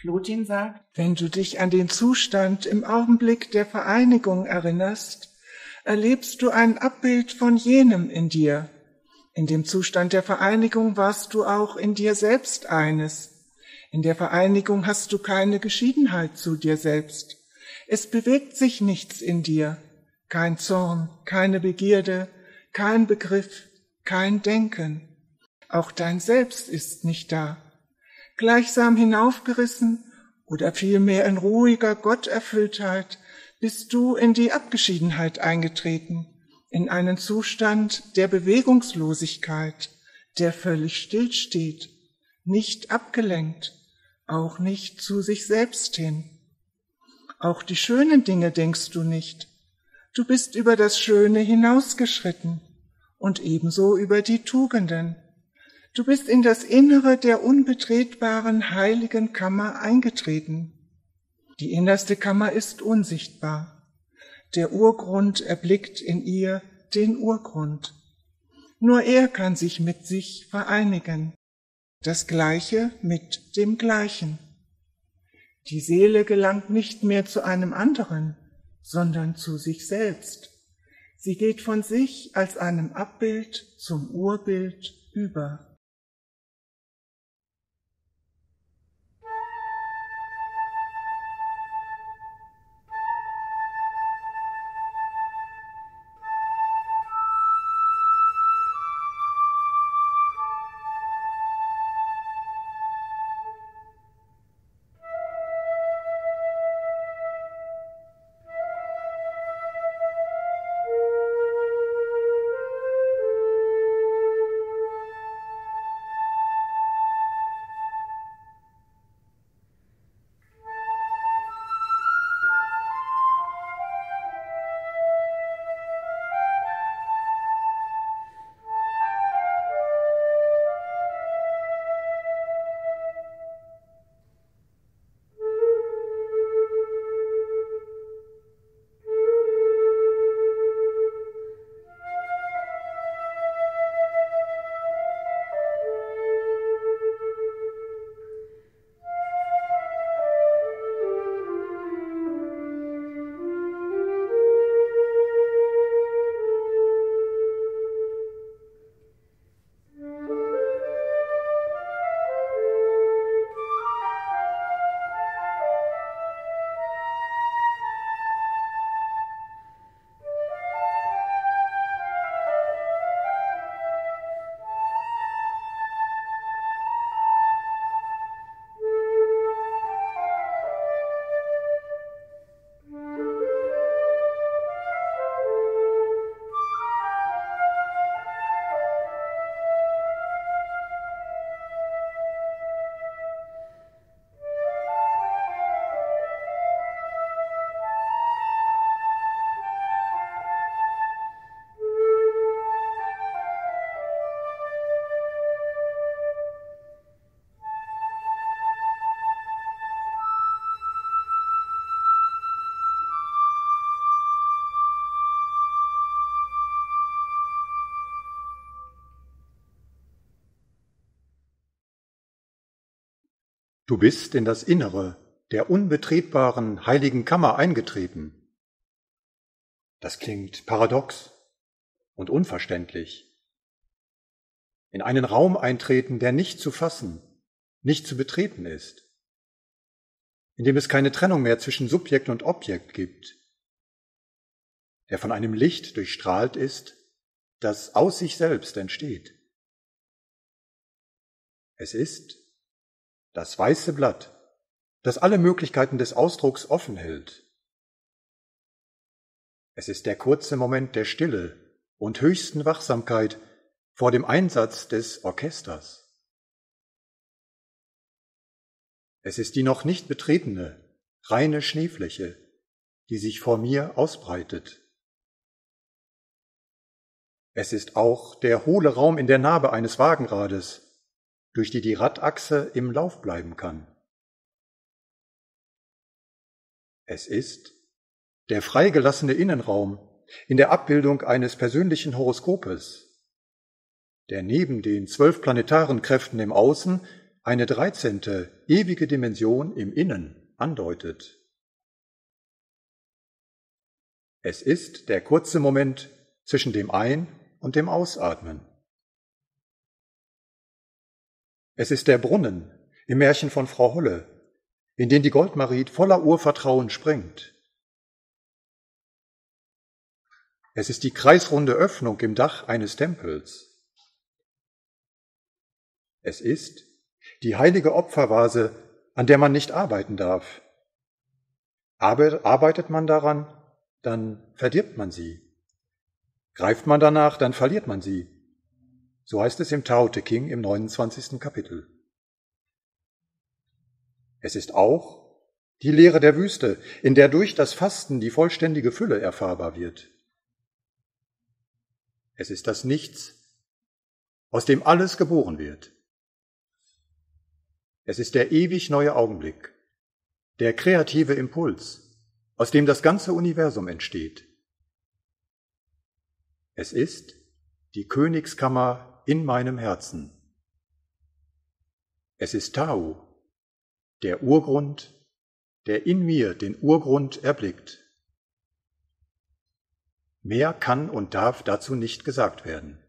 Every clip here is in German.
Plotin sagt, wenn du dich an den Zustand im Augenblick der Vereinigung erinnerst, erlebst du ein Abbild von jenem in dir. In dem Zustand der Vereinigung warst du auch in dir selbst eines. In der Vereinigung hast du keine Geschiedenheit zu dir selbst. Es bewegt sich nichts in dir, kein Zorn, keine Begierde, kein Begriff, kein Denken. Auch dein Selbst ist nicht da. Gleichsam hinaufgerissen oder vielmehr in ruhiger Gotterfülltheit bist du in die Abgeschiedenheit eingetreten, in einen Zustand der Bewegungslosigkeit, der völlig stillsteht, nicht abgelenkt, auch nicht zu sich selbst hin. Auch die schönen Dinge denkst du nicht. Du bist über das Schöne hinausgeschritten und ebenso über die Tugenden. Du bist in das Innere der unbetretbaren heiligen Kammer eingetreten. Die innerste Kammer ist unsichtbar. Der Urgrund erblickt in ihr den Urgrund. Nur er kann sich mit sich vereinigen das Gleiche mit dem Gleichen. Die Seele gelangt nicht mehr zu einem anderen, sondern zu sich selbst. Sie geht von sich als einem Abbild zum Urbild über. Du bist in das Innere der unbetretbaren heiligen Kammer eingetreten. Das klingt paradox und unverständlich. In einen Raum eintreten, der nicht zu fassen, nicht zu betreten ist, in dem es keine Trennung mehr zwischen Subjekt und Objekt gibt, der von einem Licht durchstrahlt ist, das aus sich selbst entsteht. Es ist das weiße Blatt, das alle Möglichkeiten des Ausdrucks offen hält. Es ist der kurze Moment der Stille und höchsten Wachsamkeit vor dem Einsatz des Orchesters. Es ist die noch nicht betretene, reine Schneefläche, die sich vor mir ausbreitet. Es ist auch der hohle Raum in der Narbe eines Wagenrades, durch die die Radachse im Lauf bleiben kann. Es ist der freigelassene Innenraum in der Abbildung eines persönlichen Horoskopes, der neben den zwölf planetaren Kräften im Außen eine dreizehnte ewige Dimension im Innen andeutet. Es ist der kurze Moment zwischen dem Ein- und dem Ausatmen. Es ist der Brunnen im Märchen von Frau Holle, in den die Goldmarit voller Urvertrauen springt. Es ist die kreisrunde Öffnung im Dach eines Tempels. Es ist die heilige Opfervase, an der man nicht arbeiten darf. Arbeitet man daran, dann verdirbt man sie. Greift man danach, dann verliert man sie. So heißt es im Tao Te King im 29. Kapitel. Es ist auch die Lehre der Wüste, in der durch das Fasten die vollständige Fülle erfahrbar wird. Es ist das Nichts, aus dem alles geboren wird. Es ist der ewig neue Augenblick, der kreative Impuls, aus dem das ganze Universum entsteht. Es ist die Königskammer in meinem Herzen. Es ist Tau, der Urgrund, der in mir den Urgrund erblickt. Mehr kann und darf dazu nicht gesagt werden.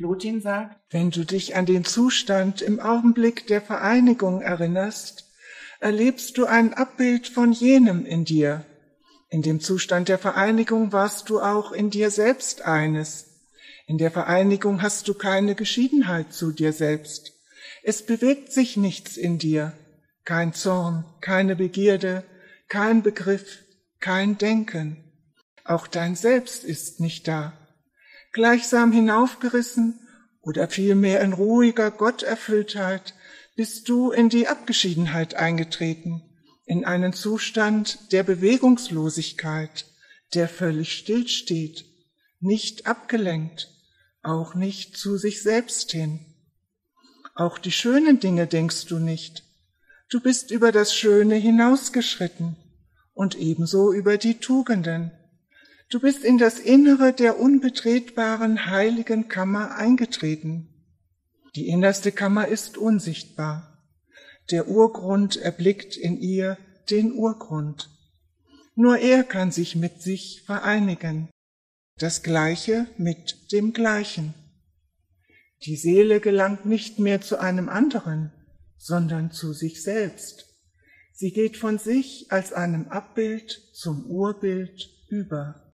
Plotin sagt, wenn du dich an den Zustand im Augenblick der Vereinigung erinnerst, erlebst du ein Abbild von jenem in dir. In dem Zustand der Vereinigung warst du auch in dir selbst eines. In der Vereinigung hast du keine Geschiedenheit zu dir selbst. Es bewegt sich nichts in dir, kein Zorn, keine Begierde, kein Begriff, kein Denken. Auch dein Selbst ist nicht da gleichsam hinaufgerissen oder vielmehr in ruhiger Gotterfülltheit bist du in die Abgeschiedenheit eingetreten, in einen Zustand der Bewegungslosigkeit, der völlig stillsteht, nicht abgelenkt, auch nicht zu sich selbst hin. Auch die schönen Dinge denkst du nicht. Du bist über das Schöne hinausgeschritten und ebenso über die Tugenden, Du bist in das Innere der unbetretbaren heiligen Kammer eingetreten. Die innerste Kammer ist unsichtbar. Der Urgrund erblickt in ihr den Urgrund. Nur er kann sich mit sich vereinigen. das Gleiche mit dem Gleichen. Die Seele gelangt nicht mehr zu einem anderen, sondern zu sich selbst. Sie geht von sich als einem Abbild zum Urbild über.